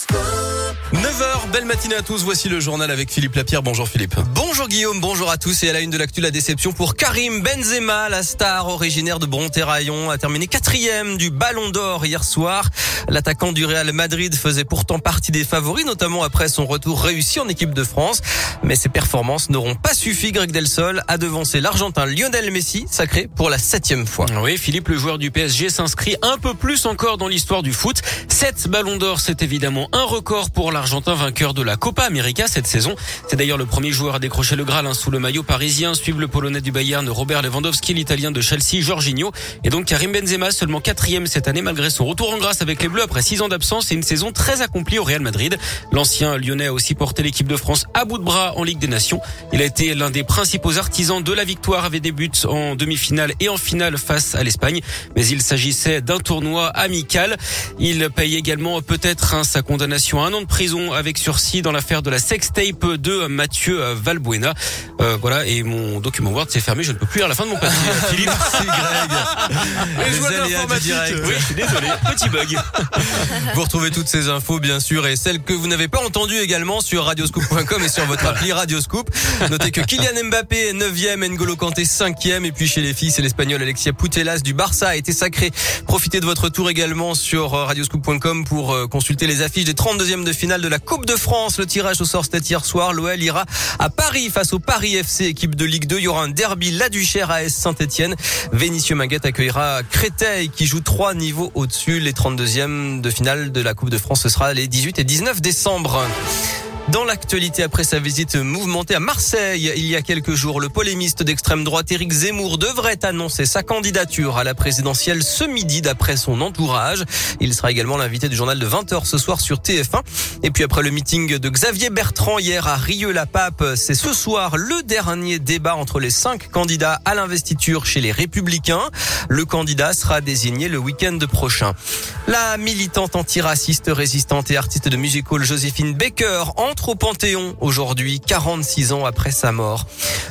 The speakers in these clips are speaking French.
school. 9h, belle matinée à tous. Voici le journal avec Philippe Lapierre. Bonjour Philippe. Bonjour Guillaume, bonjour à tous. Et à la une de l'actu, la déception pour Karim Benzema, la star originaire de Bronterraillon, a terminé quatrième du Ballon d'Or hier soir. L'attaquant du Real Madrid faisait pourtant partie des favoris, notamment après son retour réussi en équipe de France. Mais ses performances n'auront pas suffi, Greg Delsol, à devancer l'Argentin Lionel Messi, sacré pour la septième fois. Oui, Philippe, le joueur du PSG s'inscrit un peu plus encore dans l'histoire du foot. Sept Ballons d'Or, c'est évidemment un record pour l'Argentin vainqueur de la Copa América cette saison. C'est d'ailleurs le premier joueur à décrocher le Graal hein, sous le maillot parisien. Suivent le Polonais du Bayern, Robert Lewandowski, l'Italien de Chelsea, Jorginho et donc Karim Benzema, seulement quatrième cette année malgré son retour en grâce avec les Bleus après six ans d'absence et une saison très accomplie au Real Madrid. L'ancien Lyonnais a aussi porté l'équipe de France à bout de bras en Ligue des Nations. Il a été l'un des principaux artisans de la victoire avec des buts en demi-finale et en finale face à l'Espagne. Mais il s'agissait d'un tournoi amical. Il paye également peut-être hein, sa condamnation à un an de prison avec sursis dans l'affaire de la sextape de Mathieu Valbuena. Euh, voilà, et mon document Word s'est fermé, je ne peux plus lire la fin de mon papier. Philippe, c'est Greg. Les aléas du direct. Oui, je suis désolé, petit bug. Vous retrouvez toutes ces infos, bien sûr, et celles que vous n'avez pas entendues également sur radioscoop.com et sur votre appli Radioscoop. Notez que Kylian Mbappé est 9e, N'Golo Kanté 5e, et puis chez les filles, c'est l'Espagnol Alexia Putellas du Barça a été sacré. Profitez de votre tour également sur radioscoop.com pour euh, consulter les affiches des 32e de finale de la Coupe de France. Le tirage au sort c'était hier soir. L'OL ira à Paris face au Paris FC, équipe de Ligue 2. Il y aura un derby La Duchère à S Saint-Etienne. Vénitieux Maguette accueillera Créteil qui joue trois niveaux au-dessus. Les 32e de finale de la Coupe de France, ce sera les 18 et 19 décembre. Dans l'actualité, après sa visite mouvementée à Marseille il y a quelques jours, le polémiste d'extrême droite Éric Zemmour devrait annoncer sa candidature à la présidentielle ce midi d'après son entourage. Il sera également l'invité du journal de 20h ce soir sur TF1. Et puis après le meeting de Xavier Bertrand hier à Rieux-la-Pape, c'est ce soir le dernier débat entre les cinq candidats à l'investiture chez les Républicains. Le candidat sera désigné le week-end prochain. La militante antiraciste, résistante et artiste de music hall Joséphine Baker entre au Panthéon aujourd'hui, 46 ans après sa mort.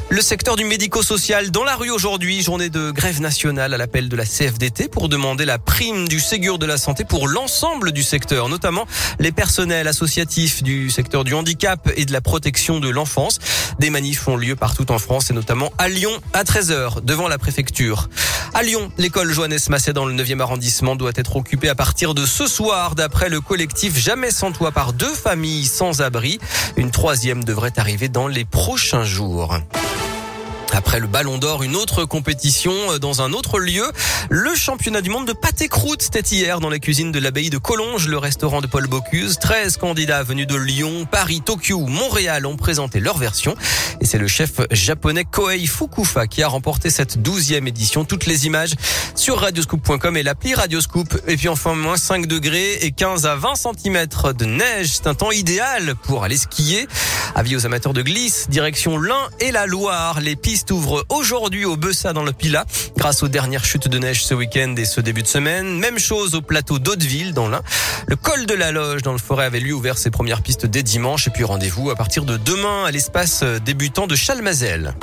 Le secteur du médico-social dans la rue aujourd'hui, journée de grève nationale à l'appel de la CFDT pour demander la prime du Ségur de la santé pour l'ensemble du secteur, notamment les personnels associatifs du secteur du handicap et de la protection de l'enfance. Des manifs ont lieu partout en France et notamment à Lyon à 13h devant la préfecture. À Lyon, l'école Johannes Masset dans le 9e arrondissement doit être occupée à partir de ce soir d'après le collectif Jamais sans toit par deux familles sans abri. Une troisième devrait arriver dans les prochains jours. Après le Ballon d'Or, une autre compétition euh, dans un autre lieu. Le championnat du monde de pâté croûte, c'était hier dans la cuisine de l'abbaye de Collonges, le restaurant de Paul Bocuse. 13 candidats venus de Lyon, Paris, Tokyo, Montréal ont présenté leur version. Et c'est le chef japonais Koei Fukufa qui a remporté cette douzième édition. Toutes les images sur radioscoop.com et l'appli Radioscoop. Et puis enfin, moins 5 degrés et 15 à 20 cm de neige. C'est un temps idéal pour aller skier. Avis aux amateurs de glisse, direction l'Ain et la Loire. Les pistes ouvre aujourd'hui au Bessa dans le Pila grâce aux dernières chutes de neige ce week-end et ce début de semaine. Même chose au plateau d'Hauteville dans l'Ain. Le col de la Loge dans le Forêt avait lui ouvert ses premières pistes dès dimanche et puis rendez-vous à partir de demain à l'espace débutant de Chalmazel.